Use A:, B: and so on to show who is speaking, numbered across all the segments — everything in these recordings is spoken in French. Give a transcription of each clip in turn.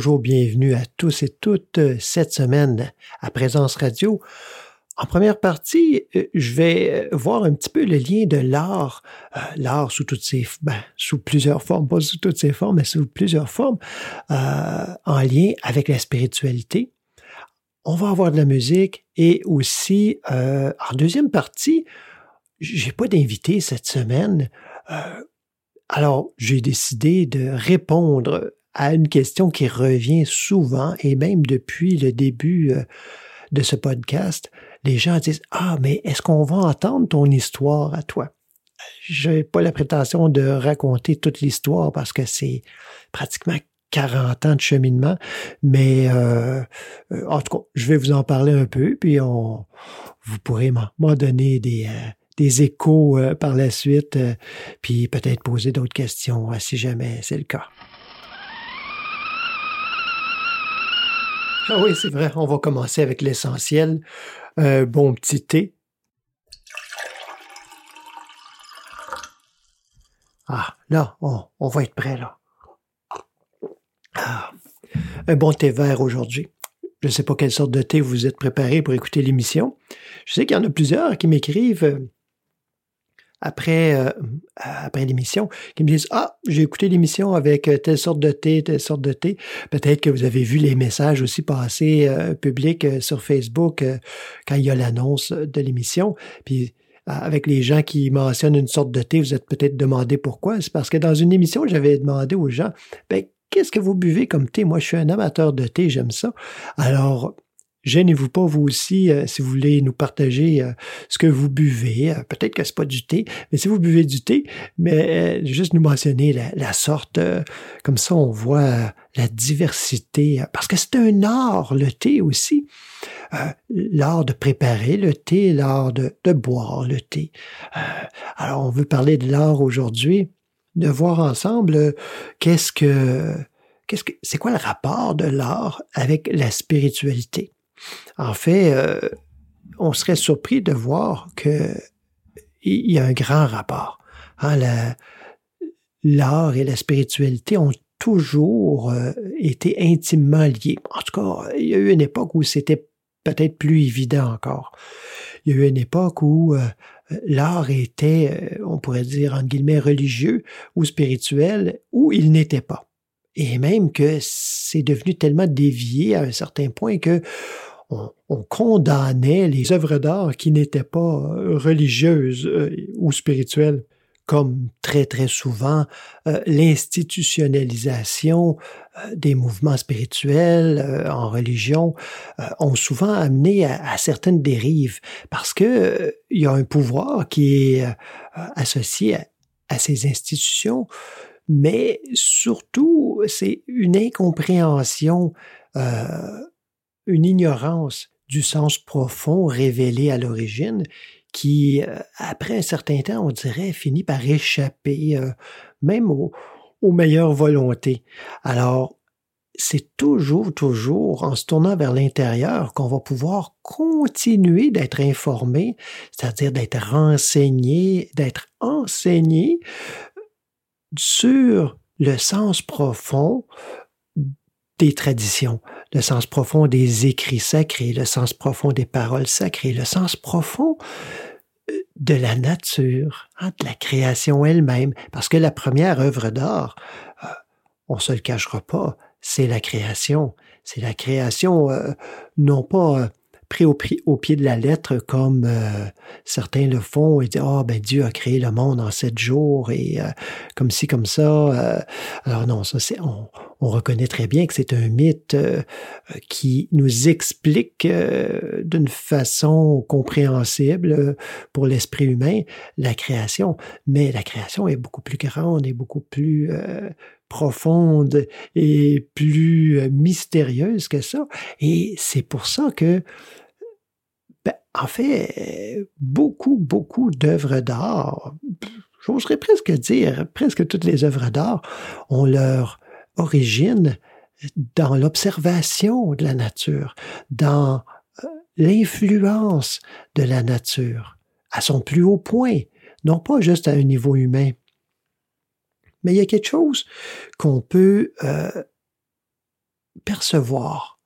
A: Bonjour, bienvenue à tous et toutes euh, cette semaine à Présence Radio. En première partie, euh, je vais euh, voir un petit peu le lien de l'art, l'art sous toutes ses, ben, sous plusieurs formes, pas sous toutes ses formes, mais sous plusieurs formes, en lien avec la spiritualité. On va avoir de la musique et aussi, en deuxième partie, j'ai pas d'invité cette semaine. Alors, j'ai décidé de répondre à une question qui revient souvent et même depuis le début euh, de ce podcast. Les gens disent Ah, mais est-ce qu'on va entendre ton histoire à toi? Je n'ai pas la prétention de raconter toute l'histoire parce que c'est pratiquement 40 ans de cheminement, mais euh, en tout cas, je vais vous en parler un peu, puis on, vous pourrez m'en donner des, euh, des échos euh, par la suite, puis peut-être poser d'autres questions si jamais c'est le cas. Ah oui, c'est vrai, on va commencer avec l'essentiel. Un bon petit thé. Ah, là, on, on va être prêt, là. Ah, un bon thé vert aujourd'hui. Je ne sais pas quelle sorte de thé vous êtes préparé pour écouter l'émission. Je sais qu'il y en a plusieurs qui m'écrivent euh, après, euh, après l'émission, qui me disent Ah, j'ai écouté l'émission avec euh, telle sorte de thé, telle sorte de thé. Peut-être que vous avez vu les messages aussi passer euh, publics euh, sur Facebook euh, quand il y a l'annonce de l'émission. Puis euh, avec les gens qui mentionnent une sorte de thé, vous êtes peut-être demandé pourquoi. C'est parce que dans une émission, j'avais demandé aux gens ben, qu'est-ce que vous buvez comme thé? Moi, je suis un amateur de thé, j'aime ça. Alors, gênez-vous pas, vous aussi, euh, si vous voulez nous partager euh, ce que vous buvez. Euh, Peut-être que c'est pas du thé, mais si vous buvez du thé, mais juste nous mentionner la, sorte, comme ça on voit la diversité, parce que c'est un art, le thé aussi. L'art de préparer le thé, l'art de, boire le thé. Alors, on veut parler de l'art aujourd'hui, de voir ensemble qu'est-ce que, qu'est-ce que, c'est quoi le rapport de l'art avec la spiritualité? En fait, euh, on serait surpris de voir que il y a un grand rapport. Hein, la- l'art et la spiritualité ont toujours euh, été intimement liés. En tout cas, il y a eu une époque où c'était peut-être plus évident encore. Il y a eu une époque où euh, l'art était, on pourrait dire, entre guillemets, religieux ou spirituel, ou il n'était pas. Et même que c'est devenu tellement dévié à un certain point que on, on condamnait les œuvres d'art qui n'étaient pas euh, religieuses euh, ou spirituelles, comme très très souvent euh, l'institutionnalisation des mouvements spirituels en religion ont souvent amené à, certaines dérives. Parce que il y a un pouvoir qui est associé à, à ces institutions, mais surtout c'est une incompréhension, une ignorance du sens profond révélé à l'origine qui, euh, après un certain temps, on dirait, finit par échapper euh, même aux, aux meilleures volontés. Alors, c'est toujours, toujours en se tournant vers l'intérieur qu'on va pouvoir continuer d'être informé, c'est-à-dire d'être renseigné, d'être enseigné sur le sens profond des traditions, le sens profond des écrits sacrés, le sens profond des paroles sacrées, le sens profond euh, de la nature, hein, de la création elle-même. Parce que la première œuvre d'art, euh, on se le cachera pas, c'est la création. C'est la création, euh, non pas euh, pris au, pied de la lettre comme euh, certains le font et disent oh ben Dieu a créé le monde en sept jours et euh, comme ci comme ça euh, alors non ça c'est on, on, reconnaît très bien que c'est un mythe qui nous explique d'une façon compréhensible pour l'esprit humain la création mais la création est beaucoup plus grande et beaucoup plus profonde et plus mystérieuse que ça. Et c'est pour ça que, ben, en fait, beaucoup, beaucoup d'œuvres d'art, j'oserais presque dire, presque toutes les œuvres d'art ont leur origine dans l'observation de la nature, dans l'influence de la nature à son plus haut point, non pas juste à un niveau humain, mais il y a quelque chose qu'on peut euh, percevoir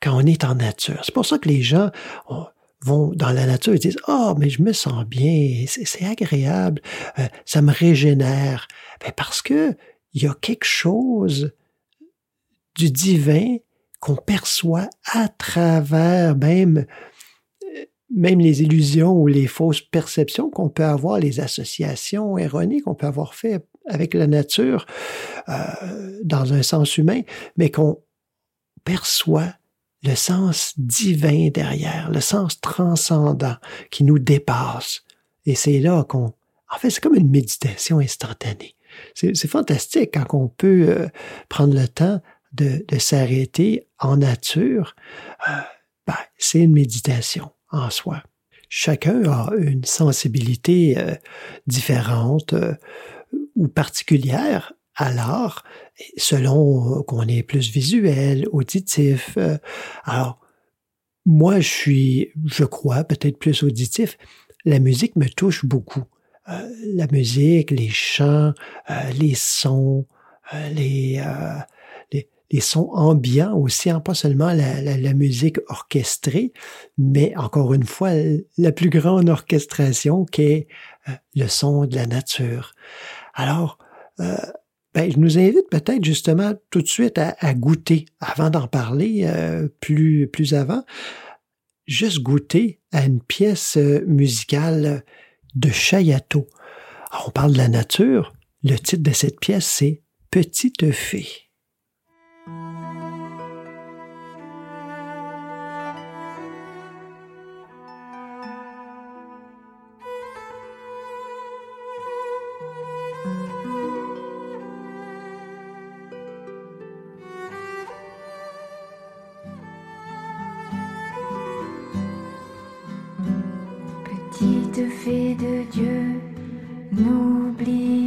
A: quand on est en nature. C'est pour ça que les gens on, vont dans la nature et disent oh, mais je me sens bien, c'est agréable, euh, ça me régénère. Ben parce que il y a quelque chose du divin qu'on perçoit à travers même même les illusions ou les fausses perceptions qu'on peut avoir, les associations erronées qu'on peut avoir fait avec la nature euh, dans un sens humain, mais qu'on perçoit le sens divin derrière, le sens transcendant qui nous dépasse. Et c'est là qu'on... En fait, c'est comme une méditation instantanée. C'est fantastique quand on peut euh, prendre le temps de, s'arrêter en nature. Euh, ben, c'est une méditation en soi. Chacun a une sensibilité euh, différente ou particulière l'art, selon qu'on est plus visuel, auditif. Euh, alors, moi, je suis, je crois, peut-être plus auditif. La musique me touche beaucoup. Euh, la musique, les chants, euh, les sons, les, les sons ambiants aussi, hein, pas seulement la, la, musique orchestrée, mais encore une fois, la plus grande orchestration qui est euh, le son de la nature. Alors, euh, ben, je nous invite peut-être justement tout de suite à, à goûter, avant d'en parler euh, plus, plus avant, juste goûter à une pièce euh, musicale de Chayato. On parle de la nature. Le titre de cette pièce, c'est Petite fée.
B: Fée de Dieu, n'oublie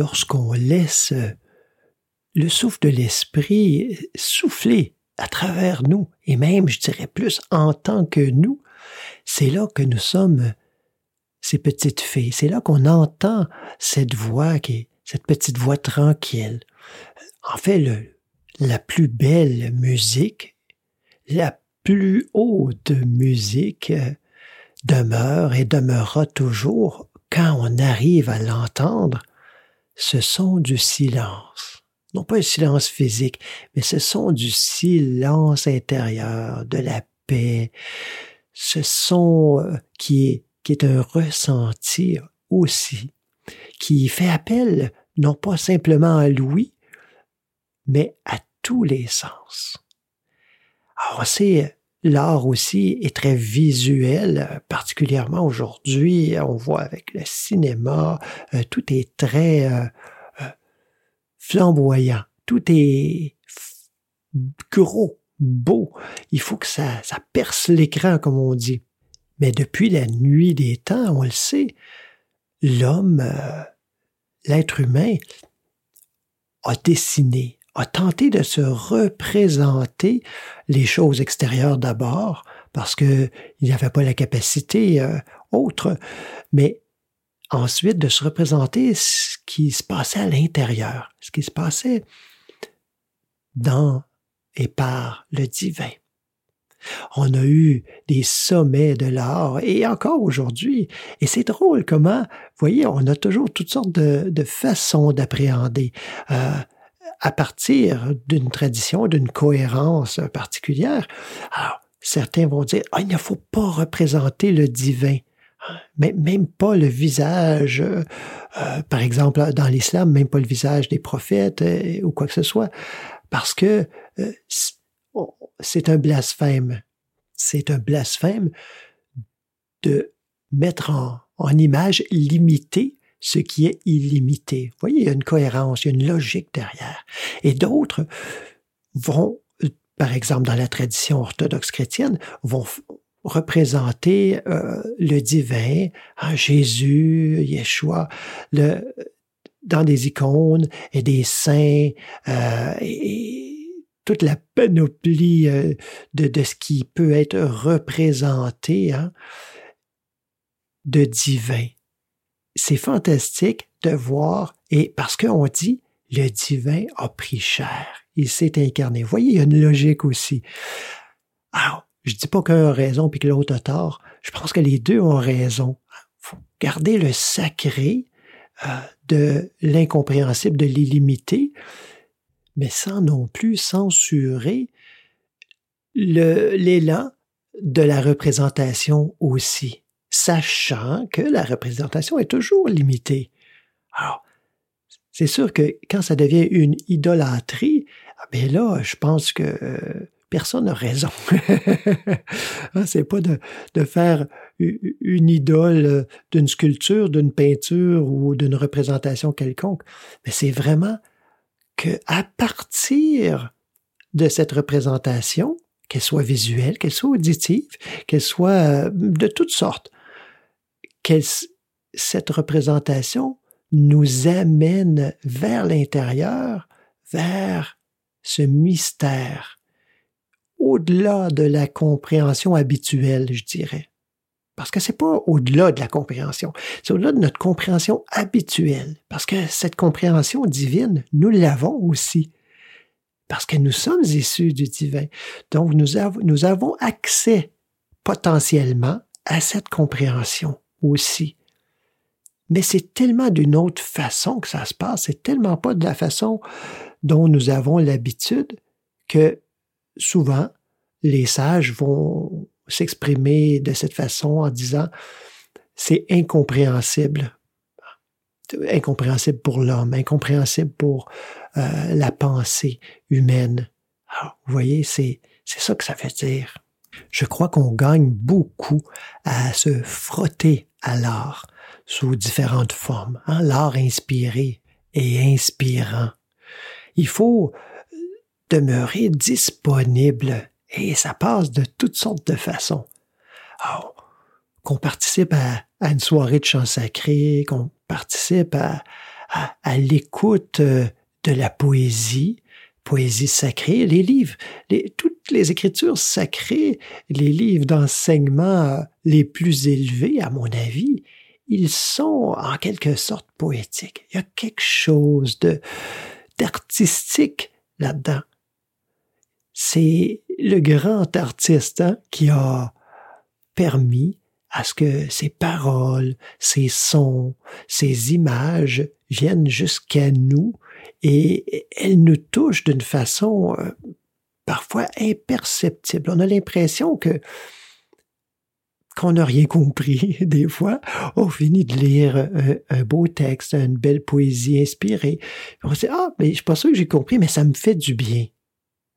A: lorsqu'on laisse le souffle de l'esprit souffler à travers nous, et même, je dirais plus, en tant que nous, c'est là que nous sommes ces petites fées. C'est là qu'on entend cette voix qui est cette petite voix tranquille. En fait, le, la plus belle musique, la plus haute musique euh, demeure et demeurera toujours quand on arrive à l'entendre ce son du silence. Non pas un silence physique, mais ce son du silence intérieur, de la paix, ce son euh, qui est, qui est un ressenti aussi, qui fait appel non pas simplement à l'ouïe, mais à tous les sens. Alors, c'est l'art aussi est très visuel, particulièrement aujourd'hui, on voit avec le cinéma, euh, tout est très euh, euh, flamboyant, tout est gros, beau. Il faut que ça, ça perce l'écran, comme on dit. Mais depuis la nuit des temps, on le sait, l'homme, l'être humain, a dessiné, a tenté de se représenter les choses extérieures d'abord, parce que il n'avait pas la capacité euh, autre, mais ensuite de se représenter ce qui se passait à l'intérieur, ce qui se passait dans et par le divin. On a eu des sommets de l'art et encore aujourd'hui. Et c'est drôle comment, voyez, on a toujours toutes sortes de, de façons d'appréhender. Euh, à partir d'une tradition, d'une cohérence particulière. Alors, certains vont dire, ah, il ne faut pas représenter le divin mais même pas le visage, euh, euh, par exemple dans l'islam, même pas le visage des prophètes euh, ou quoi que ce soit, parce que c'est un blasphème. C'est un blasphème de mettre en image limitée ce qui est illimité. Vous voyez, il y a une cohérence, il y a une logique derrière. Et d'autres vont, par exemple dans la tradition orthodoxe chrétienne, vont représenter euh, le divin, hein, Jésus, Yeshua, le, dans des icônes et des saints euh, et, toute la panoplie euh, de, de, ce qui peut être représenté hein, de divin. C'est fantastique de voir, et parce qu'on dit, le divin a pris chair, il s'est incarné. Vous voyez, il y a une logique aussi. Alors, je dis pas qu'un a raison puis que l'autre a tort. Je pense que les deux ont raison. Faut garder le sacré euh, de l'incompréhensible, de l'illimité, mais sans non plus censurer l'élan de la représentation aussi, sachant que la représentation est toujours limitée. Alors, c'est sûr que quand ça devient une idolâtrie, ben là, je pense que euh, personne n'a raison. Hein, c'est pas de, de, faire une idole euh, d'une sculpture, d'une peinture ou d'une représentation quelconque, mais c'est vraiment que à partir de cette représentation, qu'elle soit visuelle, qu'elle soit auditive, qu'elle soit euh, de toutes sortes, cette représentation nous amène vers l'intérieur, vers ce mystère au-delà de la compréhension habituelle, je dirais. Parce que c'est pas au-delà de la compréhension, c'est au-delà de notre compréhension habituelle. Parce que cette compréhension divine, nous l'avons aussi. Parce que nous sommes issus du divin. Donc, nous avons accès potentiellement à cette compréhension aussi. Mais c'est tellement d'une autre façon que ça se passe, c'est tellement pas de la façon dont nous avons l'habitude que souvent, les sages vont s'exprimer de cette façon en disant c'est incompréhensible. Incompréhensible pour l'homme, incompréhensible pour euh, la pensée humaine. Vous voyez, c'est ça que ça veut dire. Je crois qu'on gagne beaucoup à se frotter à l'art sous différentes formes. Hein? L'art inspiré et inspirant. Il faut demeurer disponible et ça passe de toutes sortes de façons. Qu'on participe à, une soirée de chant sacré, qu'on participe à, l'écoute euh, de la poésie, poésie sacrée, les livres, toutes les écritures sacrées, les livres d'enseignement les plus élevés, à mon avis, ils sont en quelque sorte poétiques. Il y a quelque chose d'artistique là-dedans c'est le grand artiste hein, qui a permis à ce que ces paroles, ces sons, ces images viennent jusqu'à nous et elles nous touchent d'une façon euh, parfois imperceptible. On a l'impression que qu'on n'a rien compris des fois. On finit de lire un, un, beau texte, une belle poésie inspirée. On se dit, ah, mais je suis pas sûr que j'ai compris, mais ça me fait du bien.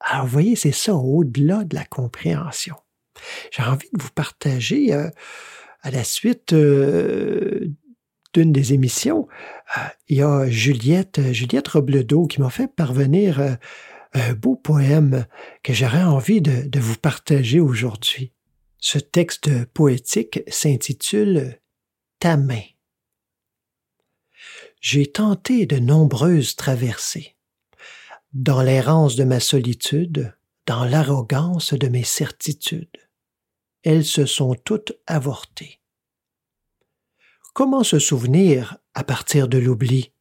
A: Alors, vous voyez, c'est ça au-delà de la compréhension. J'ai envie de vous partager euh, à la suite euh, d'une des émissions, euh, il y a Juliette, Juliette Robledo qui m'a fait parvenir un beau poème que j'aurais envie de vous partager aujourd'hui. Ce texte poétique s'intitule Ta main. J'ai tenté de nombreuses traversées dans l'errance de ma solitude, dans l'arrogance de mes certitudes. Elles se sont toutes avortées. Comment se souvenir à partir de l'oubli?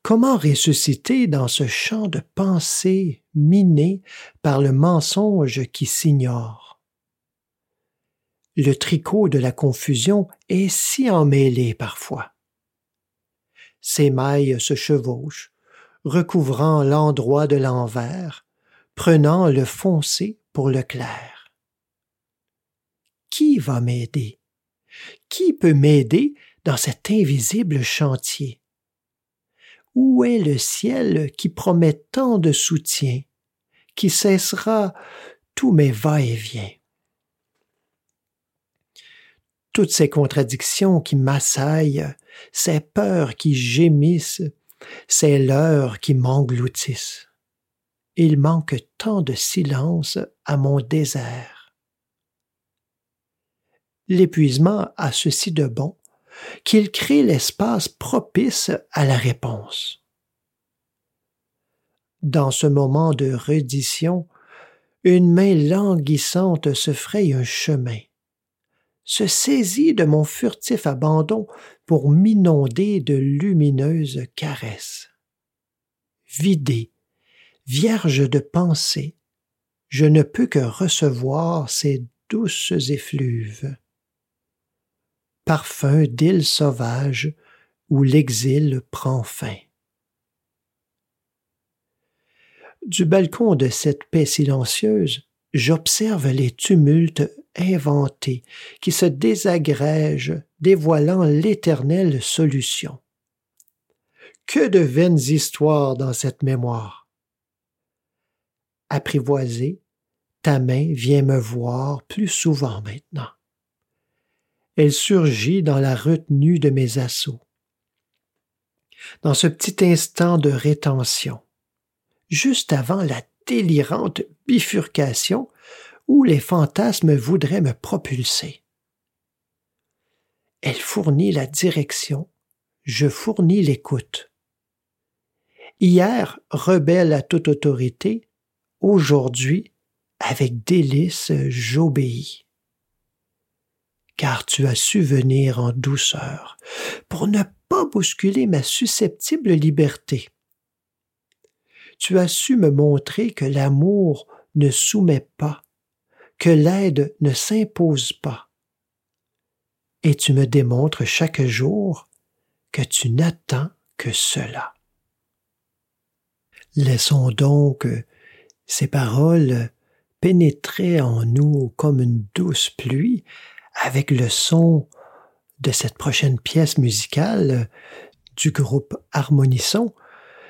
A: Comment ressusciter dans ce champ de pensée miné par le mensonge qui s'ignore? Le tricot de la confusion est si emmêlé parfois. Ses mailles se chevauchent, recouvrant l'endroit de l'envers, prenant le foncé pour le clair. Qui va m'aider? Qui peut m'aider dans cet invisible chantier? Où est le ciel qui promet tant de soutien, qui cessera tous mes va-et-vient? Toutes ces contradictions qui m'assaillent, ces peurs qui gémissent, ces leurs qui m'engloutissent. Il manque tant de silence à mon désert. L'épuisement a ceci de bon qu'il crée l'espace propice à la réponse. Dans ce moment de reddition, une main languissante se fraye un chemin, se saisit de mon furtif abandon pour m'inonder de lumineuses caresses. Vidé, vierge de pensée, je ne peux que recevoir ces douces effluves parfum d'île sauvage où l'exil prend fin. Du balcon de cette paix silencieuse, j'observe les tumultes inventés qui se désagrègent, dévoilant l'éternelle solution. Que de vaines histoires dans cette mémoire. Apprivoisée, ta main vient me voir plus souvent maintenant elle surgit dans la retenue de mes assauts. Dans ce petit instant de rétention, juste avant la délirante bifurcation où les fantasmes voudraient me propulser. Elle fournit la direction, je fournis l'écoute. Hier, rebelle à toute autorité, aujourd'hui, avec délice, j'obéis car tu as su venir en douceur, pour ne pas bousculer ma susceptible liberté. Tu as su me montrer que l'amour ne soumet pas, que l'aide ne s'impose pas. Et tu me démontres chaque jour que tu n'attends que cela. Laissons donc ces paroles pénétrer en nous comme une douce pluie avec le son de cette prochaine pièce musicale du groupe Harmonisson.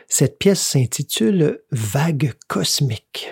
A: Cette pièce s'intitule Vague cosmique.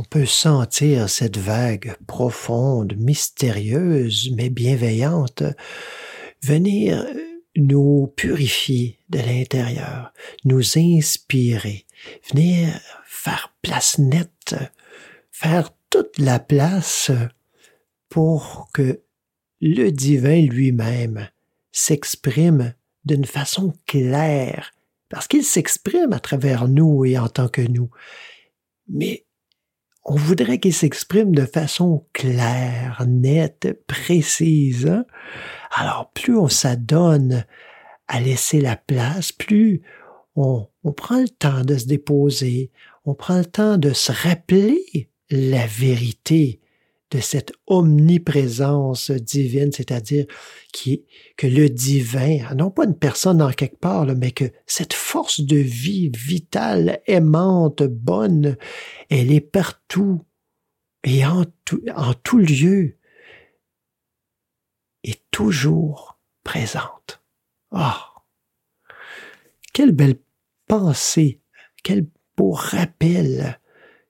A: On peut sentir cette vague profonde, mystérieuse, mais bienveillante venir nous purifier de l'intérieur, nous inspirer, venir faire place nette, faire toute la place pour que le divin lui-même s'exprime d'une façon claire, parce qu'il s'exprime à travers nous et en tant que nous. Mais on voudrait qu'il s'exprime de façon claire, nette, précise. Hein? Alors, plus on s'adonne à laisser la place, plus on, on prend le temps de se déposer, on prend le temps de se rappeler la vérité de cette omniprésence divine, c'est-à-dire qui, que le divin, non pas une personne en quelque part, mais que cette force de vie vitale, aimante, bonne, elle est partout et en tout, lieu et toujours présente. Ah! Quelle belle pensée, quel beau rappel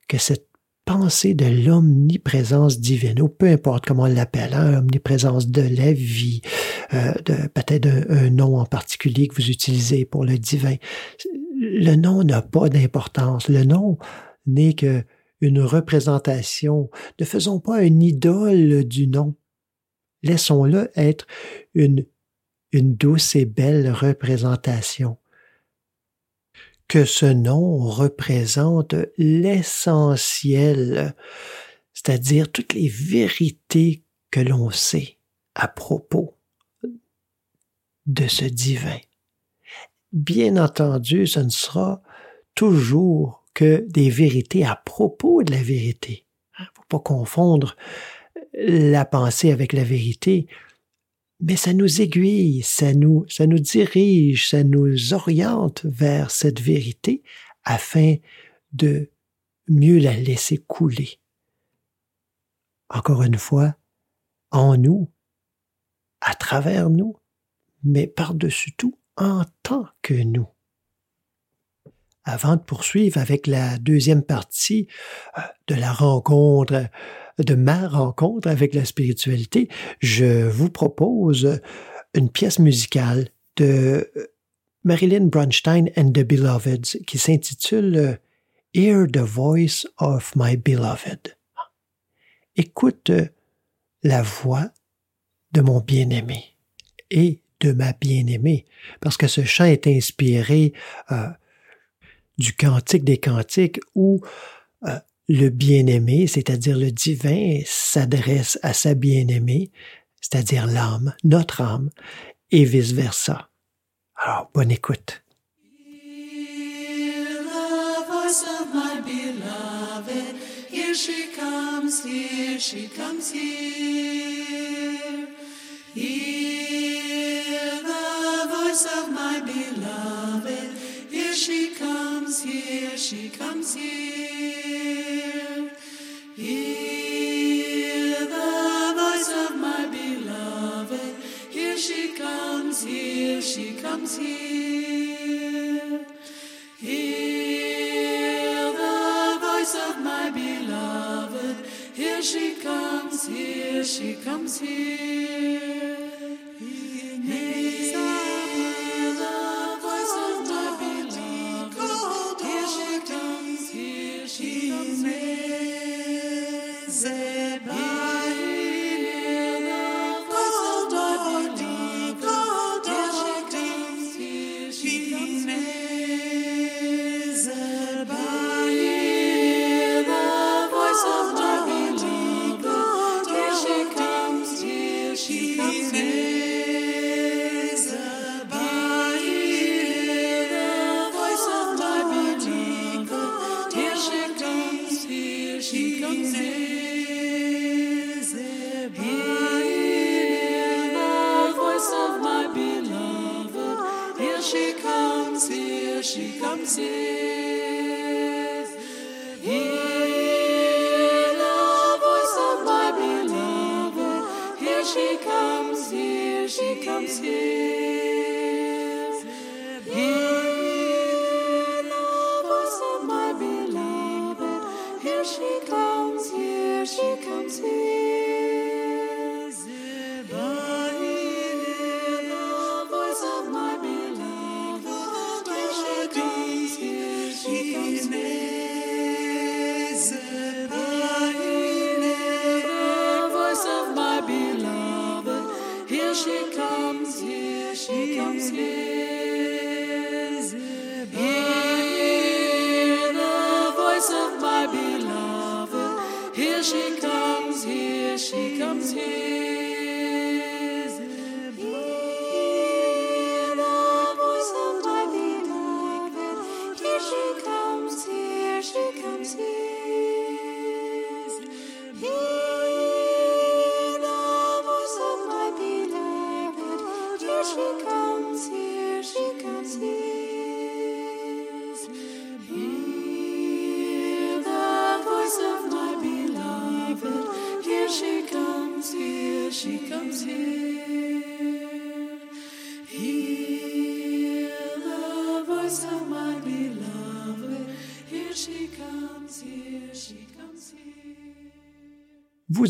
A: que cette pensée de l'omniprésence divine, ou peu importe comment on l'appelle, hein, omniprésence de la vie, euh, peut-être un, un, nom en particulier que vous utilisez pour le divin. Le nom n'a pas d'importance. Le nom n'est que une représentation. Ne faisons pas une idole du nom. Laissons-le être une, une douce et belle représentation que ce nom représente l'essentiel, c'est-à-dire toutes les vérités que l'on sait à propos de ce divin. Bien entendu, ce ne sera toujours que des vérités à propos de la vérité. Il ne faut pas confondre la pensée avec la vérité mais ça nous aiguille, ça nous, ça nous dirige, ça nous oriente vers cette vérité afin de mieux la laisser couler. Encore une fois, en nous, à travers nous, mais par-dessus tout, en tant que nous. Avant de poursuivre avec la deuxième partie euh, de la rencontre de ma rencontre avec la spiritualité, je vous propose une pièce musicale de Marilyn Bronstein and the Beloveds qui s'intitule Hear the Voice of My Beloved. Écoute la voix de mon bien-aimé et de ma bien-aimée, parce que ce chant est inspiré euh, du Cantique des Cantiques où euh, le bien-aimé, c'est-à-dire le divin, s'adresse à sa bien-aimée, c'est-à-dire l'âme, notre âme, et vice-versa. Alors, bonne écoute.
B: Hear the voice of my beloved. She comes, here she comes here. Hear the voice of my beloved. Here she comes, here she comes here. Hear the voice of my beloved. Here she comes, here she comes here.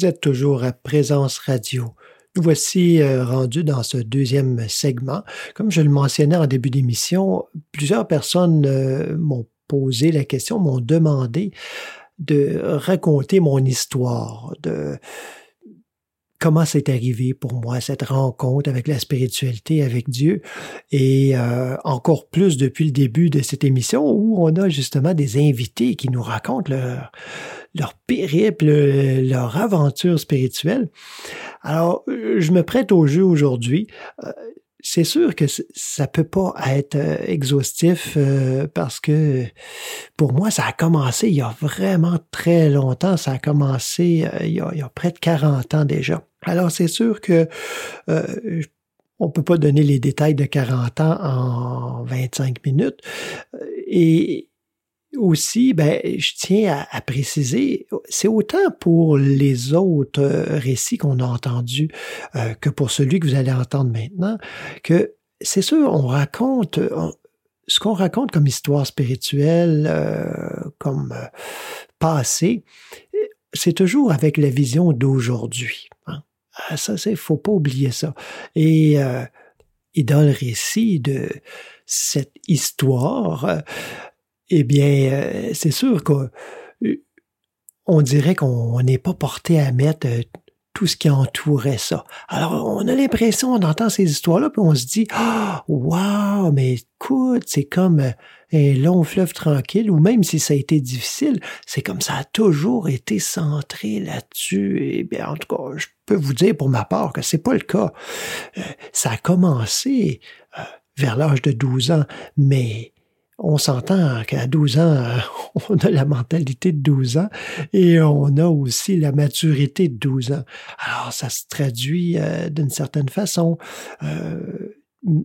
A: Vous êtes toujours à Présence Radio. Nous voici euh, rendus dans ce deuxième segment. Comme je le mentionnais en début d'émission, plusieurs personnes euh, m'ont posé la question, m'ont demandé de raconter mon histoire, de comment c'est arrivé pour moi cette rencontre avec la spiritualité, avec Dieu, et euh, encore plus depuis le début de cette émission où on a justement des invités qui nous racontent leur, leur périple, leur aventure spirituelle. Alors, euh, je me prête au jeu aujourd'hui. Euh, C'est sûr que ça peut pas être euh, exhaustif euh, parce que pour moi, ça a commencé il y a vraiment très longtemps. Ça a commencé euh, il, y a, il y a près de 40 ans déjà. Alors, c'est sûr que euh, on peut pas donner les détails de 40 ans en 25 minutes. Euh, Et aussi, ben, je tiens à, préciser, c'est autant pour les autres euh, récits qu'on a entendus euh, que pour celui que vous allez entendre maintenant, que c'est sûr, on raconte, on- ce qu'on raconte comme histoire spirituelle, euh, comme passé, c'est toujours avec la vision d'aujourd'hui. hein. Ah, Ça, c'est faut pas oublier ça. Et, et dans le récit de cette histoire, eh bien, euh, c'est sûr qu'on on dirait qu'on n'est pas porté à mettre euh, tout ce qui entourait ça. Alors, on a l'impression, on entend ces histoires-là, puis on se dit, ah, wow, mais écoute, c'est comme euh, un long fleuve tranquille, ou même si ça a été difficile, c'est comme ça a toujours été centré là-dessus. Et bien, en tout cas, je peux vous dire pour ma part que c'est pas le cas. Euh, ça a commencé euh, vers l'âge de 12 ans, mais on s'entend qu'à 12 ans, euh, on a la mentalité de 12 ans et on a aussi la maturité de 12 ans. Alors, ça se traduit euh, d'une certaine façon, euh,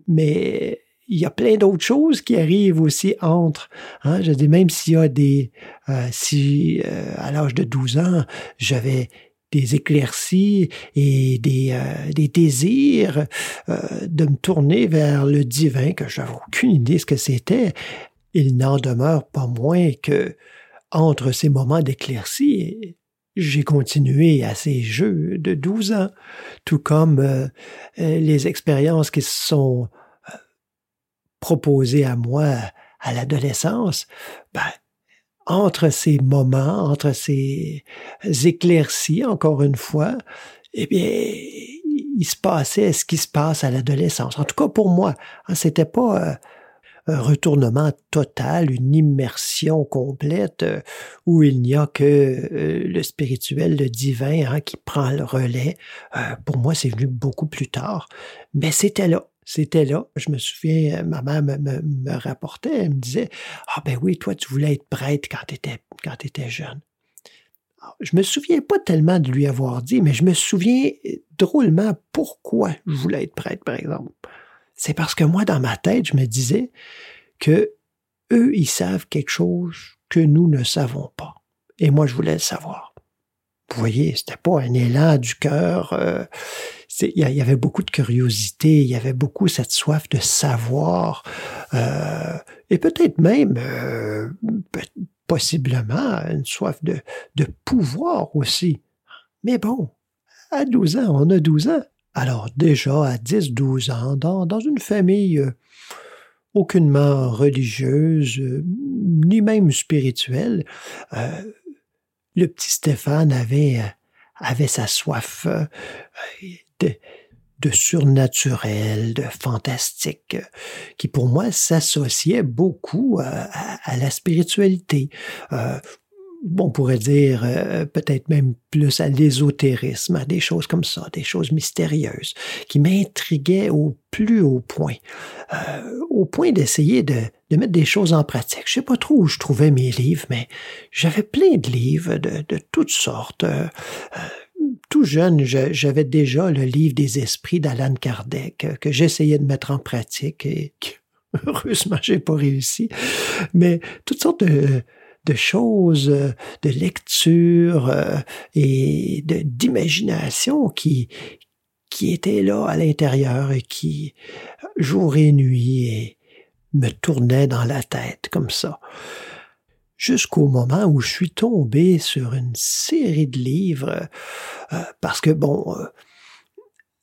A: mais il y a plein d'autres choses qui arrivent aussi entre. Hein, je dis, même s'il y a des... si à l'âge de 12 ans, j'avais des éclaircies et des, euh, des désirs euh, de me tourner vers le divin, que j'avais aucune idée ce que c'était, il n'en demeure pas moins que entre ces moments d'éclaircie, j'ai continué à ces jeux de 12 ans, tout comme euh, les expériences qui se sont proposées à moi à l'adolescence. Ben, entre ces moments, entre ces éclaircies, encore une fois, eh bien, il se passait ce qui se passe à l'adolescence. En tout cas, pour moi, hein, c'était pas euh, un retournement total, une immersion complète euh, où il n'y a que euh, le spirituel, le divin hein, qui prend le relais. Pour moi, c'est venu beaucoup plus tard, mais c'était là. C'était là. Je me souviens, ma mère me, rapportait, elle me disait, ah ben oui, toi, tu voulais être prêtre quand tu étais, jeune. Alors, je me souviens pas tellement de lui avoir dit, mais je me souviens drôlement pourquoi je voulais être prêtre, par exemple. C'est parce que moi, dans ma tête, je me disais que eux, ils savent quelque chose que nous ne savons pas. Et moi, je voulais le savoir. Vous voyez, c'était pas un élan du cœur. euh, Il y, avait beaucoup de curiosité, il y avait beaucoup cette soif de savoir, euh, et peut-être même, euh, possiblement, une soif de, de pouvoir aussi. Mais bon, à 12 ans, on a 12 ans. Alors déjà, à 10-12 ans, dans, dans une famille euh, aucunement religieuse, ni même spirituelle, le petit Stéphane avait, avait sa soif de, surnaturel, de fantastique, qui pour moi s'associait beaucoup euh, à, la spiritualité. Euh, on pourrait dire euh, peut-être même plus à l'ésotérisme, à des choses comme ça, des choses mystérieuses, qui m'intriguaient au plus haut point, au point d'essayer de, mettre des choses en pratique. Je sais pas trop où je trouvais mes livres, mais j'avais plein de livres de, toutes sortes. Tout jeune, j'avais déjà le livre des esprits d'Alan Kardec que j'essayais de mettre en pratique et heureusement j'ai pas réussi. Mais toutes sortes de, choses, euh, de lecture euh, et d'imagination qui, qui étaient là à l'intérieur et qui, jour et nuit, me tournaient dans la tête comme ça. Jusqu'au moment où je suis tombé sur une série de livres, euh, parce que, bon,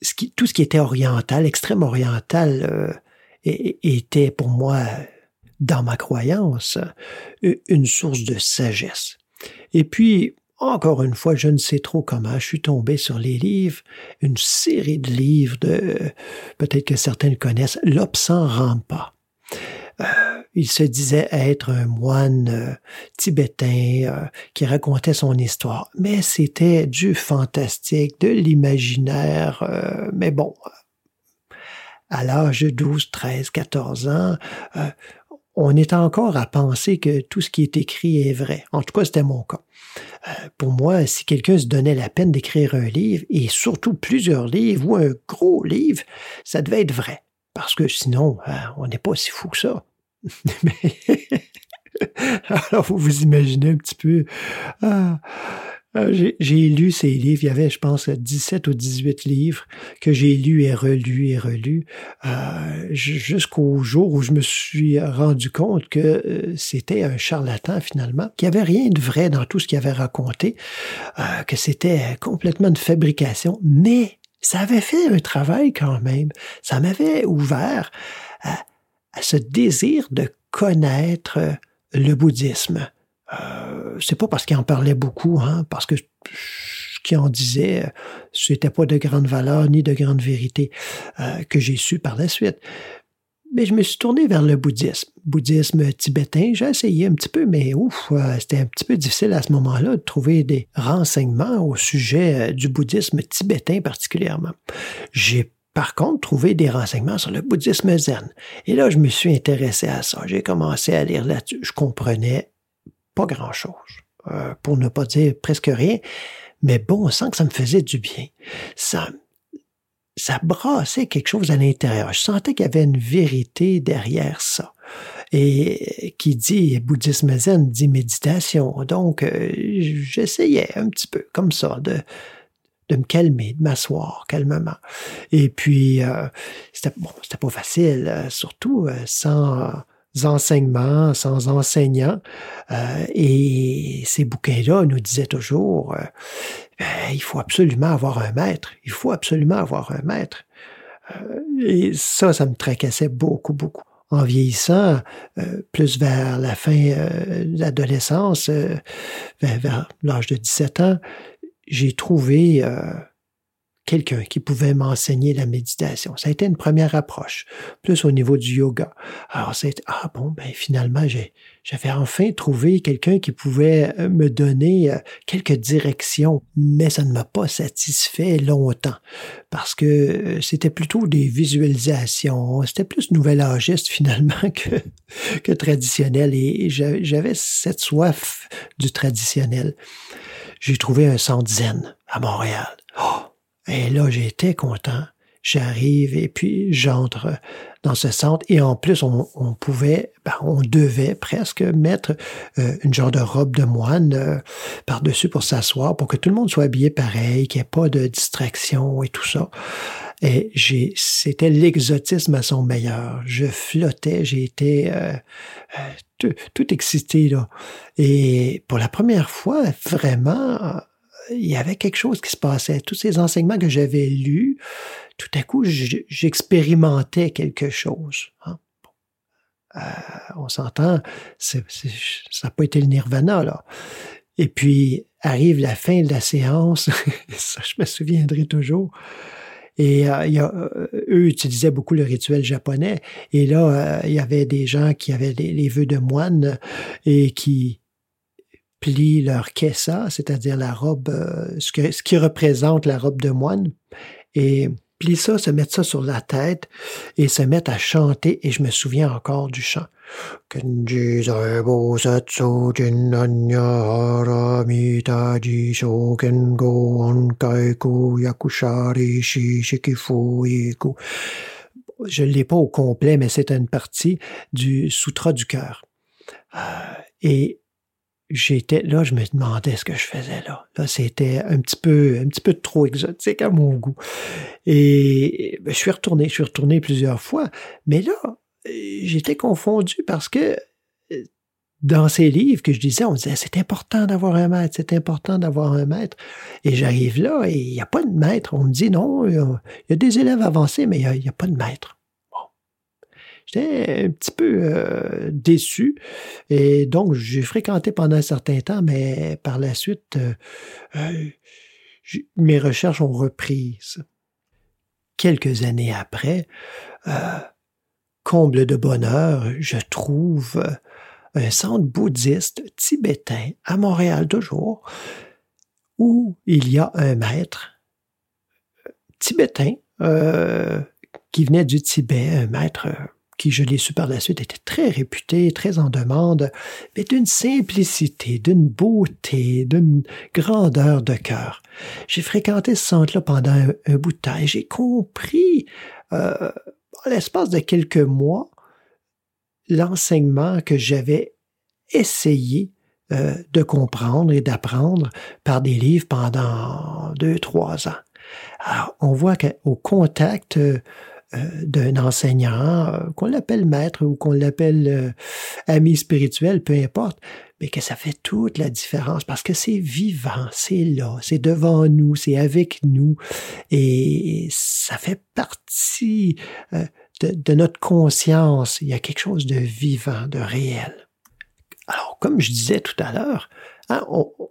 A: ce qui, tout ce qui était oriental, extrême oriental, était pour moi dans ma croyance, une source de sagesse. Et puis, encore une fois, je ne sais trop comment, je suis tombé sur les livres, une série de livres de, peut-être que certains le connaissent, L'Obsan Rampa. Euh, il se disait être un moine euh, tibétain euh, qui racontait son histoire, mais c'était du fantastique, de l'imaginaire, mais bon, à l'âge de 12, 13, 14 ans, on est encore à penser que tout ce qui est écrit est vrai. En tout cas, c'était mon cas. Euh, pour moi, si quelqu'un se donnait la peine d'écrire un livre, et surtout plusieurs livres ou un gros livre, ça devait être vrai. Parce que sinon, euh, on n'est pas si fou que ça. Alors, vous vous imaginez un petit peu. Ah, euh, j'ai lu ces livres, il y avait, je pense, 17 ou 18 livres que j'ai lus et relus et relus, euh, jusqu'au jour où je me suis rendu compte que euh, c'était un charlatan finalement, qu'il n'y avait rien de vrai dans tout ce qu'il avait raconté, euh, que c'était complètement de fabrication, mais ça avait fait un travail quand même. Ça m'avait ouvert à ce désir de connaître le bouddhisme. Euh, c'est pas parce qu'il en parlait beaucoup, hein, parce que ce qu'il en disait, c'était pas de grande valeur ni de grande vérité euh, que j'ai su par la suite. Mais je me suis tourné vers le bouddhisme. Bouddhisme tibétain, j'ai essayé un petit peu, mais ouf, euh, c'était un petit peu difficile à ce moment-là de trouver des renseignements au sujet du bouddhisme tibétain particulièrement. J'ai par contre, trouvé des renseignements sur le bouddhisme zen. Et là, je me suis intéressé à ça. J'ai commencé à lire là-dessus. Je comprenais pas grand-chose, euh, pour ne pas dire presque rien, mais bon, sans que ça me faisait du bien. Ça, ça brassait quelque chose à l'intérieur. Je sentais qu'il y avait une vérité derrière ça. Et qui dit bouddhisme zen dit méditation. Donc, euh, j'essayais un petit peu comme ça de, de me calmer, de m'asseoir calmement. Et puis, euh, c'était bon, pas facile, euh, surtout sans enseignements, sans enseignants. Euh, et ces bouquins-là nous disaient toujours, euh, ben, il faut absolument avoir un maître, il faut absolument avoir un maître. Euh, et ça, ça me tracassait beaucoup, beaucoup. En vieillissant, plus vers la fin de l'adolescence, vers, vers l'âge de 17 ans, j'ai trouvé quelqu'un qui pouvait m'enseigner la méditation. Ça a été une première approche, plus au niveau du yoga. Alors c'est ah bon ben finalement j'avais enfin trouvé quelqu'un qui pouvait euh, me donner euh, quelques directions, mais ça ne m'a pas satisfait longtemps parce que euh, c'était plutôt des visualisations, c'était plus nouvel âgiste finalement que que traditionnel et j'avais cette soif du traditionnel. J'ai trouvé un centre zen à Montréal. Oh, et là, j'étais content. J'arrive et puis j'entre dans ce centre. Et en plus, on, pouvait, ben, on devait presque mettre euh, une genre de robe de moine euh, par-dessus pour s'asseoir, pour que tout le monde soit habillé pareil, qu'il n'y ait pas de distraction et tout ça. Et j'ai, c'était l'exotisme à son meilleur. Je flottais, j'étais euh, tout, excité. Et pour la première fois, vraiment, il y avait quelque chose qui se passait. Tous ces enseignements que j'avais lus, tout à coup, j'expérimentais quelque chose. Hein. Euh, on s'entend, ça n'a pas été le nirvana. Et puis, arrive la fin de la séance, ça, je me souviendrai toujours. Et euh, euh, eux utilisaient beaucoup le rituel japonais. Et là, il y avait des gens qui avaient les vœux de moine et qui, plient leur kessa, c'est-à-dire la robe, euh, ce qui représente la robe de moine, et plient ça, se mettent ça sur la tête et se mettent à chanter, et je me souviens encore du chant. Je ne l'ai pas au complet, mais c'est une partie du Sutra du cœur. Euh, et j'étais là, je me demandais ce que je faisais là. Là, c'était un petit peu, un petit peu trop exotique à mon goût. Et ben, je suis retourné, je suis retourné plusieurs fois. Mais là, j'étais confondu parce que dans ces livres que je disais, on disait c'est important d'avoir un maître, c'est important d'avoir un maître. Et j'arrive là et il n'y a pas de maître. On me dit non, il y a- des élèves avancés, mais il n'y a pas de maître. J'étais un petit peu euh, déçu. Et donc, j'ai fréquenté pendant un certain temps, mais par la suite, euh, euh, mes recherches ont repris. Quelques années après, comble de bonheur, je trouve un centre bouddhiste tibétain à Montréal toujours, où il y a un maître tibétain qui venait du Tibet, un maître qui, je l'ai su par la suite, était très réputé, très en demande, mais d'une simplicité, d'une beauté, d'une grandeur de cœur. J'ai fréquenté ce centre-là pendant un, un bout de temps et j'ai compris, euh, en l'espace de quelques mois, l'enseignement que j'avais essayé euh, de comprendre et d'apprendre par des livres pendant deux, trois ans. Alors, on voit qu'au contact euh, d'un enseignant, euh, qu'on l'appelle maître ou qu'on l'appelle euh, ami spirituel, peu importe, mais que ça fait toute la différence parce que c'est vivant, c'est là, c'est devant nous, c'est avec nous et ça fait partie euh, de, notre conscience. Il y a quelque chose de vivant, de réel. Alors, comme je disais tout à l'heure, hein,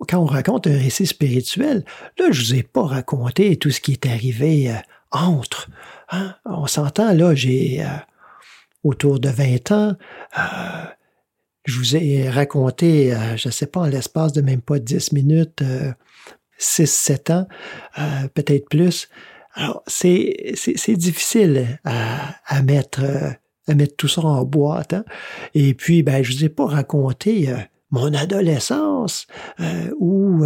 A: quand on raconte un récit spirituel, là, je vous ai pas raconté tout ce qui est arrivé euh, entre. Hein? On s'entend, là, j'ai euh, autour de 20 ans, euh, je vous ai raconté, euh, je ne sais pas, en l'espace de même pas 10 minutes, euh, 6-7 ans, peut-être plus. Alors, c'est difficile à, mettre, tout ça en boîte. hein. Et puis, ben, je vous ai pas raconté mon adolescence où,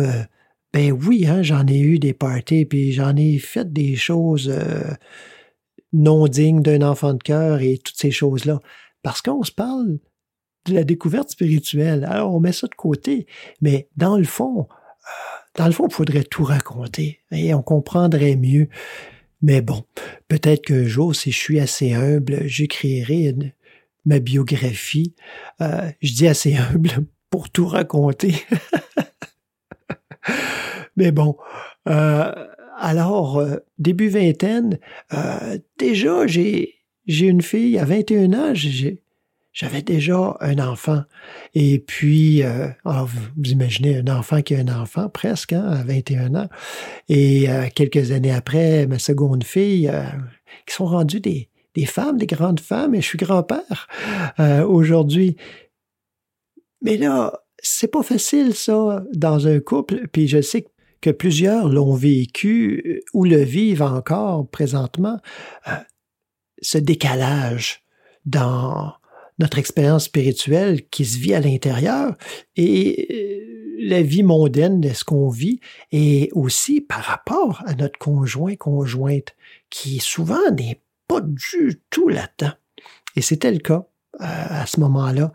A: ben oui, hein, j'en ai eu des parties, puis j'en ai fait des choses non dignes d'un enfant de cœur et toutes ces choses-là. Parce qu'on se parle de la découverte spirituelle. Alors, on met ça de côté. Mais dans le fond, euh, dans le fond, il faudrait tout raconter et on comprendrait mieux. Mais bon, peut-être qu'un jour, si je suis assez humble, j'écrirai ma biographie. Euh, je dis assez humble pour tout raconter. Mais bon, euh, alors, euh, début vingtaine, euh, déjà, j'ai j'ai une fille à 21 ans, j'avais déjà un enfant. Et puis, euh, alors vous, imaginez un enfant qui a un enfant presque hein, à 21 ans. Et quelques années après, ma seconde fille, qui sont rendues des, des femmes, des grandes femmes, et je suis grand-père aujourd'hui. Mais là, c'est pas facile ça dans un couple. Puis je sais que plusieurs l'ont vécu euh, ou le vivent encore présentement. Euh, ce décalage dans notre expérience spirituelle qui se vit à l'intérieur et euh, la vie mondaine de ce qu'on vit et aussi par rapport à notre conjoint, conjointe qui souvent n'est pas du tout là-dedans. Et c'était le cas à ce moment-là.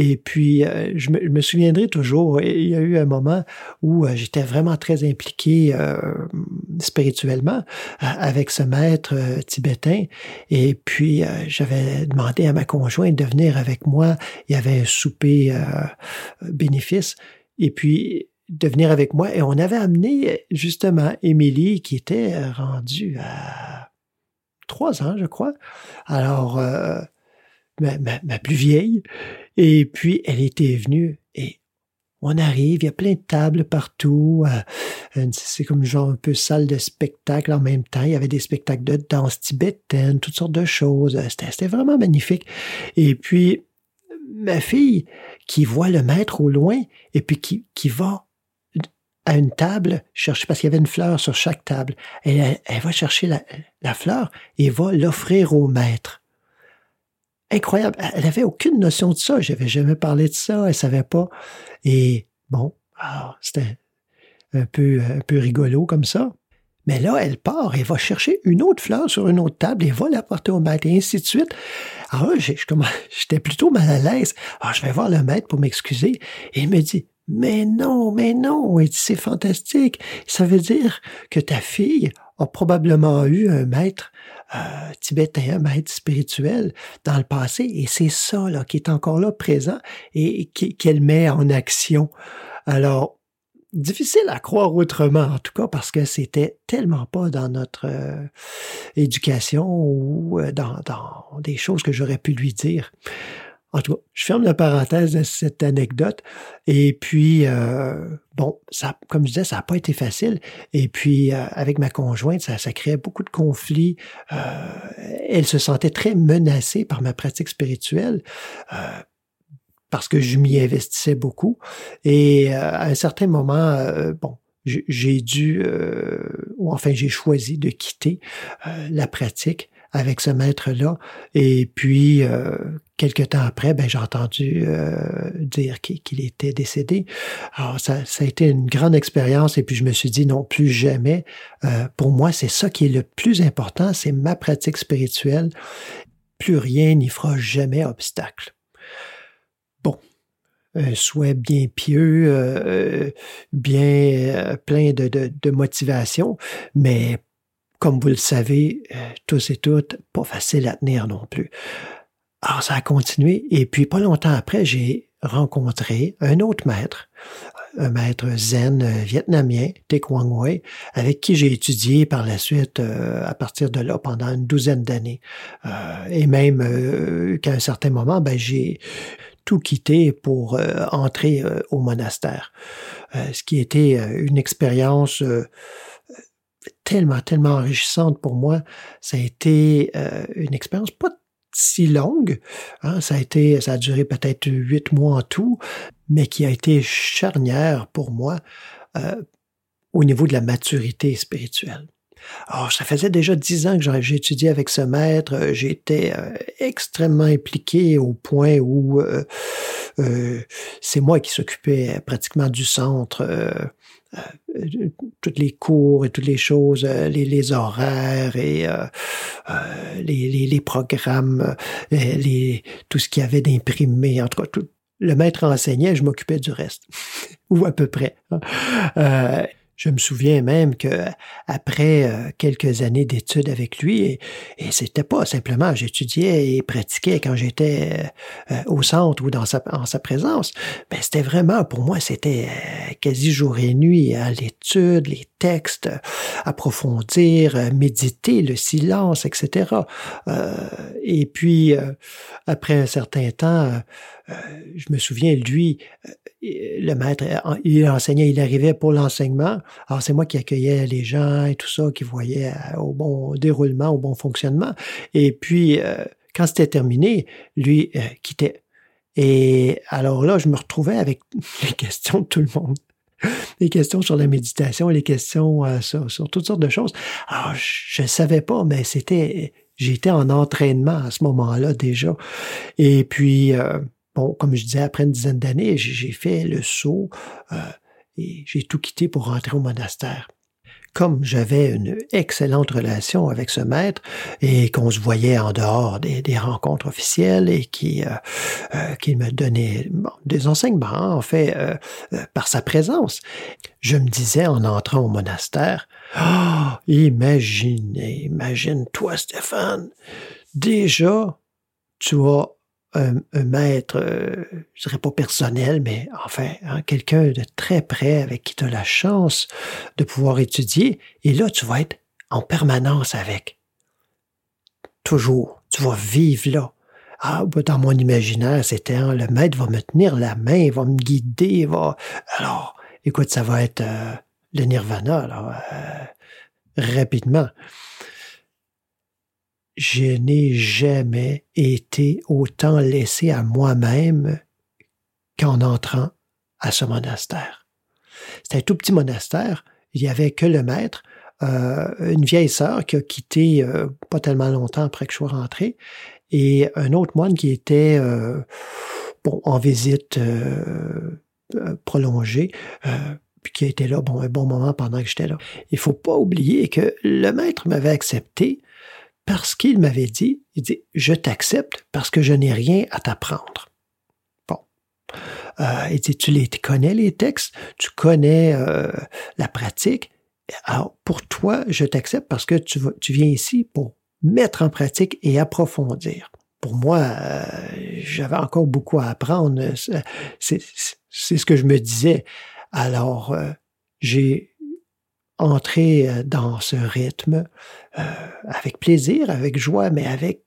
A: Et puis, euh, je, me, souviendrai toujours, il y a eu un moment où euh, j'étais vraiment très impliqué euh, spirituellement avec ce maître tibétain. Et puis, j'avais demandé à ma conjointe de venir avec moi. Il y avait un souper bénéfice. Et puis, de venir avec moi. Et on avait amené justement Émilie qui était rendue à trois ans, je crois. Alors, ma plus vieille. Et puis, elle était venue et on arrive, il y a plein de tables partout. Euh, c'est comme genre un peu salle de spectacle en même temps. Il y avait des spectacles de danse tibétaine, toutes sortes de choses. C'était vraiment magnifique. Et puis, ma fille qui voit le maître au loin et puis qui, qui va à une table chercher, parce qu'il y avait une fleur sur chaque table. Elle, elle va chercher la, la fleur et va l'offrir au maître. Incroyable. Elle avait aucune notion de ça. J'avais jamais parlé de ça. Elle savait pas. Et bon, c'était un peu, un peu rigolo comme ça. Mais là, elle part et va chercher une autre fleur sur une autre table et va la porter au maître et ainsi de suite. Alors, j'étais plutôt mal à l'aise. Alors, je vais voir le maître pour m'excuser. Et il me dit, mais non, mais non, c'est fantastique. Ça veut dire que ta fille a probablement eu un maître euh, tibétain, maître spirituel dans le passé, et c'est ça qui est encore là présent et qu'elle met en action. Alors, difficile à croire autrement, en tout cas, parce que c'était tellement pas dans notre euh, éducation ou euh, dans, des choses que j'aurais pu lui dire. En tout cas, je ferme la parenthèse de cette anecdote. Et puis, euh, bon, ça, comme je disais, ça n'a pas été facile. Et puis, euh, avec ma conjointe, ça, ça créait beaucoup de conflits. Euh, elle se sentait très menacée par ma pratique spirituelle. Euh, parce que je m'y investissais beaucoup. Et euh, à un certain moment, euh, bon, j'ai dû, ou enfin j'ai choisi de quitter la pratique avec ce maître-là. Et puis, euh, quelques temps après, ben, j'ai entendu euh, dire qu'il était décédé. Alors, ça, ça, a été une grande expérience et puis je me suis dit, non, plus jamais. Euh, pour moi, c'est ça qui est le plus important, c'est ma pratique spirituelle. Plus rien n'y fera jamais obstacle. Bon, un souhait bien pieux, euh, bien plein de, de motivation, mais comme vous le savez, euh, tous et toutes, pas facile à tenir non plus. Alors ça a continué et puis pas longtemps après, j'ai rencontré un autre maître, un maître zen vietnamien, Tek Wang Wei, avec qui j'ai étudié par la suite euh, à partir de là pendant une douzaine d'années. Euh, et même euh, qu'à un certain moment, ben, j'ai tout quitté pour euh, entrer euh, au monastère, ce qui était une expérience tellement, tellement enrichissante pour moi. Ça a été euh, une expérience pas si longue. Hein. Ça a été, ça a duré peut-être huit mois en tout, mais qui a été charnière pour moi euh, au niveau de la maturité spirituelle. Alors, ça faisait déjà dix ans que j'ai étudié avec ce maître. J'étais euh, extrêmement impliqué au point où euh, euh, c'est moi qui s'occupais pratiquement du centre euh, toutes les cours et toutes les choses, euh, les, les horaires et euh, les, programmes, tout ce qu'il y avait d'imprimé, en tout cas, le maître enseignait, je m'occupais du reste, ou à peu près. Euh, je me souviens même que après euh, quelques années d'études avec lui, et, et c'était pas simplement j'étudiais et pratiquais quand j'étais euh, au centre ou dans sa, en sa présence, mais c'était vraiment pour moi c'était euh, quasi jour et nuit à l'étude, les textes, approfondir, méditer, le silence, etc. et puis après un certain temps, je me souviens lui le maître, il enseignait, il arrivait pour l'enseignement. Alors, c'est moi qui accueillais les gens et tout ça, qui voyait euh, au bon déroulement, au bon fonctionnement. Et puis, euh, quand c'était terminé, lui euh, quittait. Et alors là, je me retrouvais avec les questions de tout le monde. Les questions sur la méditation, les questions sur, toutes sortes de choses. Alors, je ne savais pas, mais c'était, j'étais en entraînement à ce moment-là déjà. Et puis, bon, comme je disais, après une dizaine d'années, j'ai fait le saut j'ai tout quitté pour rentrer au monastère. Comme j'avais une excellente relation avec ce maître et qu'on se voyait en dehors des, rencontres officielles et qui, euh, euh, me donnait des enseignements, en fait, euh, par sa présence, je me disais en entrant au monastère, oh, imaginez, imagine-toi Stéphane, déjà, tu as un, maître, euh, je dirais pas personnel, mais enfin, hein, quelqu'un de très près avec qui tu as la chance de pouvoir étudier. Et là, tu vas être en permanence avec. Toujours. Tu vas vivre là. Ah, dans mon imaginaire, c'était hein, le maître va me tenir la main, va me guider, va. Alors, écoute, ça va être euh, le nirvana, alors, euh, rapidement je n'ai jamais été autant laissé à moi-même qu'en entrant à ce monastère. C'était un tout petit monastère. Il n'y avait que le maître, euh, une vieille sœur qui a quitté euh, pas tellement longtemps après que je sois rentré, et un autre moine qui était euh, bon, en visite prolongée, qui était là bon, un bon moment pendant que j'étais là. Il faut pas oublier que le maître m'avait accepté parce qu'il m'avait dit, il dit, je t'accepte parce que je n'ai rien à t'apprendre. Bon. Euh, il dit, tu, les, connais les textes, tu connais euh, la pratique. Alors, pour toi, je t'accepte parce que tu, viens ici pour mettre en pratique et approfondir. Pour moi, euh, j'avais encore beaucoup à apprendre. C'est- ce que je me disais. Alors, j'ai entré euh, dans ce rythme euh, avec plaisir, avec joie, mais avec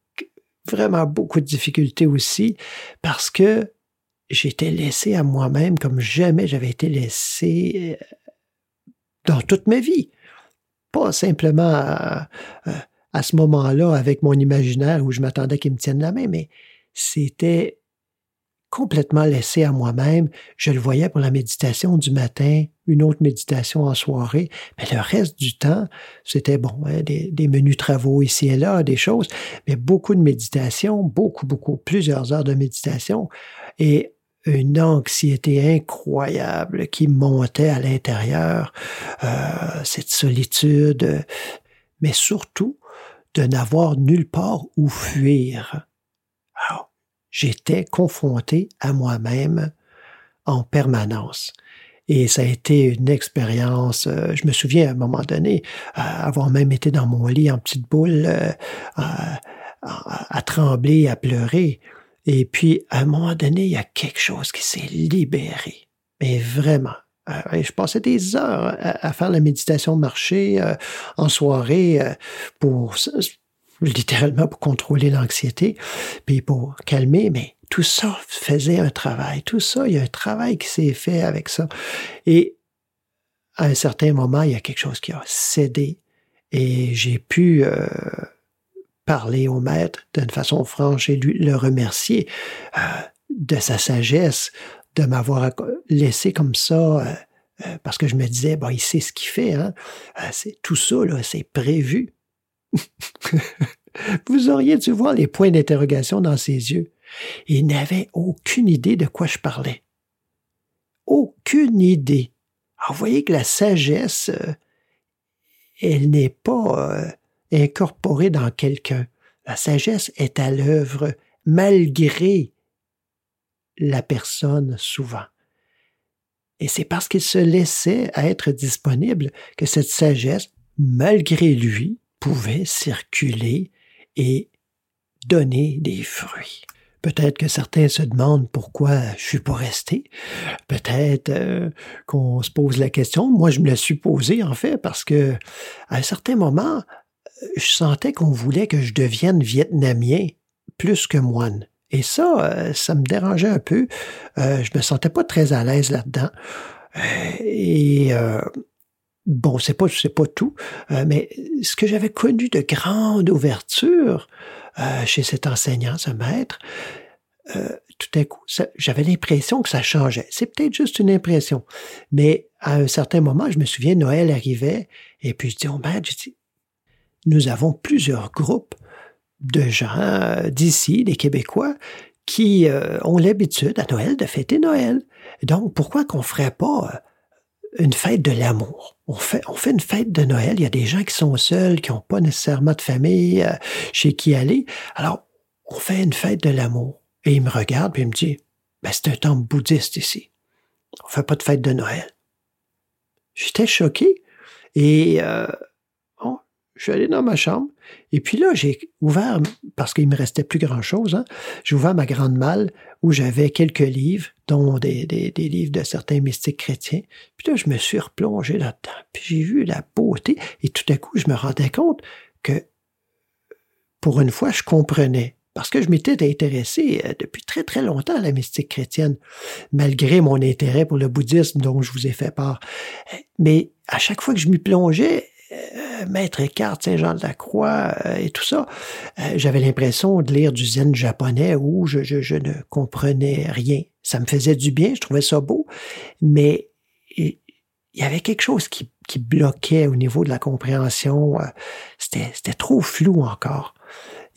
A: vraiment beaucoup de difficultés aussi, parce que j'étais laissé à moi-même comme jamais j'avais été laissé euh, dans toute ma vie. Pas simplement à- à ce moment-là avec mon imaginaire où je m'attendais qu'il me tienne la main, mais c'était complètement laissé à moi-même. Je le voyais pour la méditation du matin, une autre méditation en soirée, mais le reste du temps, c'était bon, hein, des, des menus travaux ici et là, des choses, mais beaucoup de méditation, beaucoup, beaucoup, plusieurs heures de méditation et une anxiété incroyable qui montait à l'intérieur, euh, cette solitude, mais surtout de n'avoir nulle part où fuir. Alors, j'étais confronté à moi-même en permanence. Et ça a été une expérience, euh, je me souviens à un moment donné, avoir même été dans mon lit en petite boule, euh, à, trembler, à pleurer. Et puis, à un moment donné, il y a quelque chose qui s'est libéré. Mais vraiment. Euh, et je passais des heures à, faire la méditation marché en soirée pour littéralement pour contrôler l'anxiété, puis pour calmer, mais tout ça faisait un travail. Tout ça, il y a un travail qui s'est fait avec ça. Et à un certain moment, il y a quelque chose qui a cédé et j'ai pu euh, parler au maître d'une façon franche et lui le remercier euh, de sa sagesse, de m'avoir laissé comme ça, euh, parce que je me disais, bon, il sait ce qu'il fait, hein. C'est tout ça, c'est prévu. Vous auriez dû voir les points d'interrogation dans ses yeux. Il n'avait aucune idée de quoi je parlais. Aucune idée. Alors, vous voyez que la sagesse, euh, elle n'est pas euh, incorporée dans quelqu'un. La sagesse est à l'œuvre malgré la personne souvent. Et c'est parce qu'il se laissait être disponible que cette sagesse, malgré lui, pouvait circuler et donner des fruits. Peut-être que certains se demandent pourquoi je suis pas resté. Peut-être euh, qu'on se pose la question. Moi, je me la suis posée en fait parce que à un certain moment, euh, je sentais qu'on voulait que je devienne vietnamien plus que moine. Et ça, euh, ça me dérangeait un peu. Je me sentais pas très à l'aise là-dedans. Et euh, bon, c'est pas, c'est pas tout, euh, mais ce que j'avais connu de grande ouverture euh, chez cet enseignant, ce maître, euh, tout à coup, j'avais l'impression que ça changeait. C'est peut-être juste une impression, mais à un certain moment, je me souviens, Noël arrivait, et puis je dis au maître, je dis, nous avons plusieurs groupes de gens d'ici, des Québécois, qui ont l'habitude à Noël de fêter Noël. Donc, pourquoi qu'on ferait pas une fête de l'amour? On fait, on fait une fête de Noël. Il y a des gens qui sont seuls, qui n'ont pas nécessairement de famille euh, chez qui aller. Alors, on fait une fête de l'amour. Et il me regarde et il me dit, ben, c'est un temple bouddhiste ici. On fait pas de fête de Noël. J'étais choqué et euh, bon, je suis allé dans ma chambre et puis là, j'ai ouvert, parce qu'il me restait plus grand-chose, hein, j'ai ouvert ma grande malle où j'avais quelques livres, dont des, des, livres de certains mystiques chrétiens. Puis là, je me suis replongé là-dedans. Puis j'ai vu la beauté et tout à coup, je me rendais compte que pour une fois, je comprenais. Parce que je m'étais intéressé euh, depuis très très longtemps à la mystique chrétienne, malgré mon intérêt pour le bouddhisme dont je vous ai fait part. Mais à chaque fois que je m'y plongeais, euh, Maître Eckhart, Saint-Jean-de-la-Croix euh, et tout ça, euh, j'avais l'impression de lire du zen japonais où je, ne comprenais rien. Ça me faisait du bien, je trouvais ça beau, mais il y avait quelque chose qui, bloquait au niveau de la compréhension. C'était trop flou encore.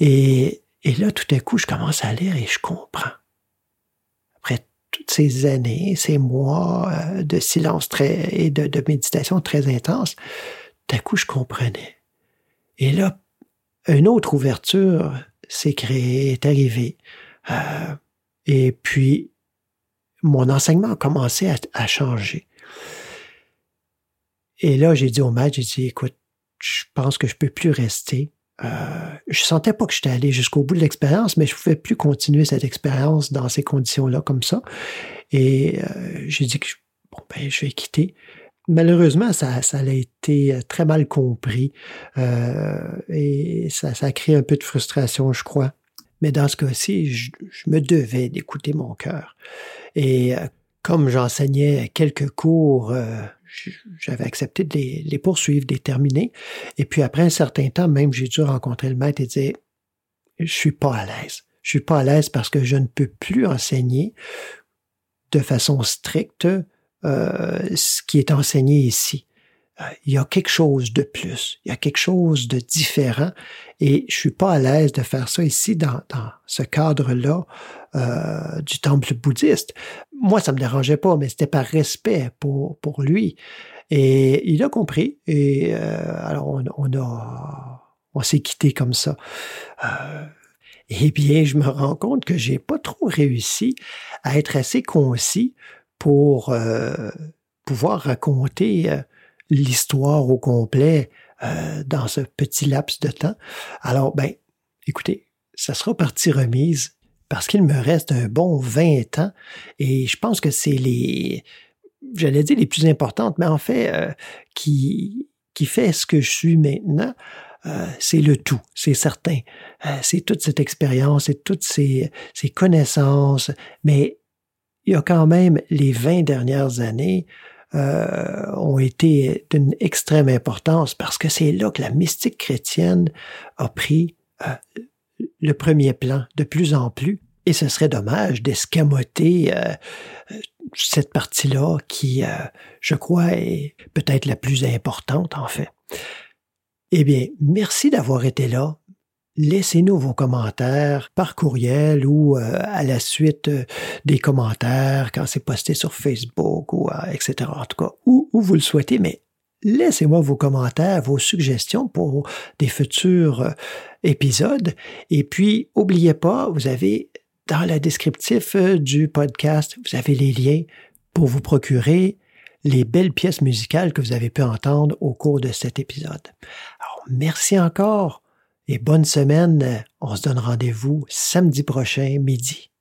A: Et, et là, tout à coup, je commence à lire et je comprends. Après toutes ces années, ces mois de silence très, et de, de méditation très intense, d'un coup, je comprenais. Et là, une autre ouverture s'est créée, est arrivée. Euh, et puis, mon enseignement a commencé à, changer. Et là, j'ai dit au maître, j'ai dit, écoute, je pense que je peux plus rester. Euh, je sentais pas que j'étais allé jusqu'au bout de l'expérience, mais je pouvais plus continuer cette expérience dans ces conditions-là comme ça. Et euh, j'ai dit que bon, ben, je vais quitter malheureusement, ça, ça a été très mal compris euh, et ça, ça a créé un peu de frustration, je crois. Mais dans ce cas-ci, je, je, me devais d'écouter mon cœur. Et euh, comme j'enseignais quelques cours, euh, j'avais accepté de les, les, poursuivre, de terminer. Et puis après un certain temps, même j'ai dû rencontrer le maître et dire, je suis pas à l'aise. Je suis pas à l'aise parce que je ne peux plus enseigner de façon stricte euh, ce qui est enseigné ici. Euh, il y a quelque chose de plus, il y a quelque chose de différent et je suis pas à l'aise de faire ça ici dans, dans ce cadre-là euh, du temple bouddhiste. Moi, ça me dérangeait pas, mais c'était par respect pour, pour lui. Et il a compris et euh, alors on, a on s'est quitté comme ça. Euh, eh bien, je me rends compte que j'ai pas trop réussi à être assez concis pour euh, pouvoir raconter euh, l'histoire au complet euh, dans ce petit laps de temps. Alors, ben, écoutez, ça sera partie remise parce qu'il me reste un bon 20 ans et je pense que c'est les, j'allais dire les plus importantes, mais en fait, qui, fait ce que je suis maintenant, c'est le tout, c'est certain. C'est toute cette expérience, c'est toutes ces connaissances, mais il y a quand même les 20 dernières années euh, ont été d'une extrême importance parce que c'est là que la mystique chrétienne a pris euh, le premier plan de plus en plus. Et ce serait dommage d'escamoter euh, cette partie-là qui, euh, je crois, est peut-être la plus importante en fait. Eh bien, merci d'avoir été là laissez-nous vos commentaires par courriel ou euh, à la suite euh, des commentaires quand c'est posté sur Facebook ou euh, etc. En tout cas, où, vous le souhaitez, mais laissez-moi vos commentaires, vos suggestions pour des futurs épisodes. Et puis, oubliez pas, vous avez dans le descriptif du podcast, vous avez les liens pour vous procurer les belles pièces musicales que vous avez pu entendre au cours de cet épisode. Alors, merci encore et bonne semaine. On se donne rendez-vous samedi prochain midi.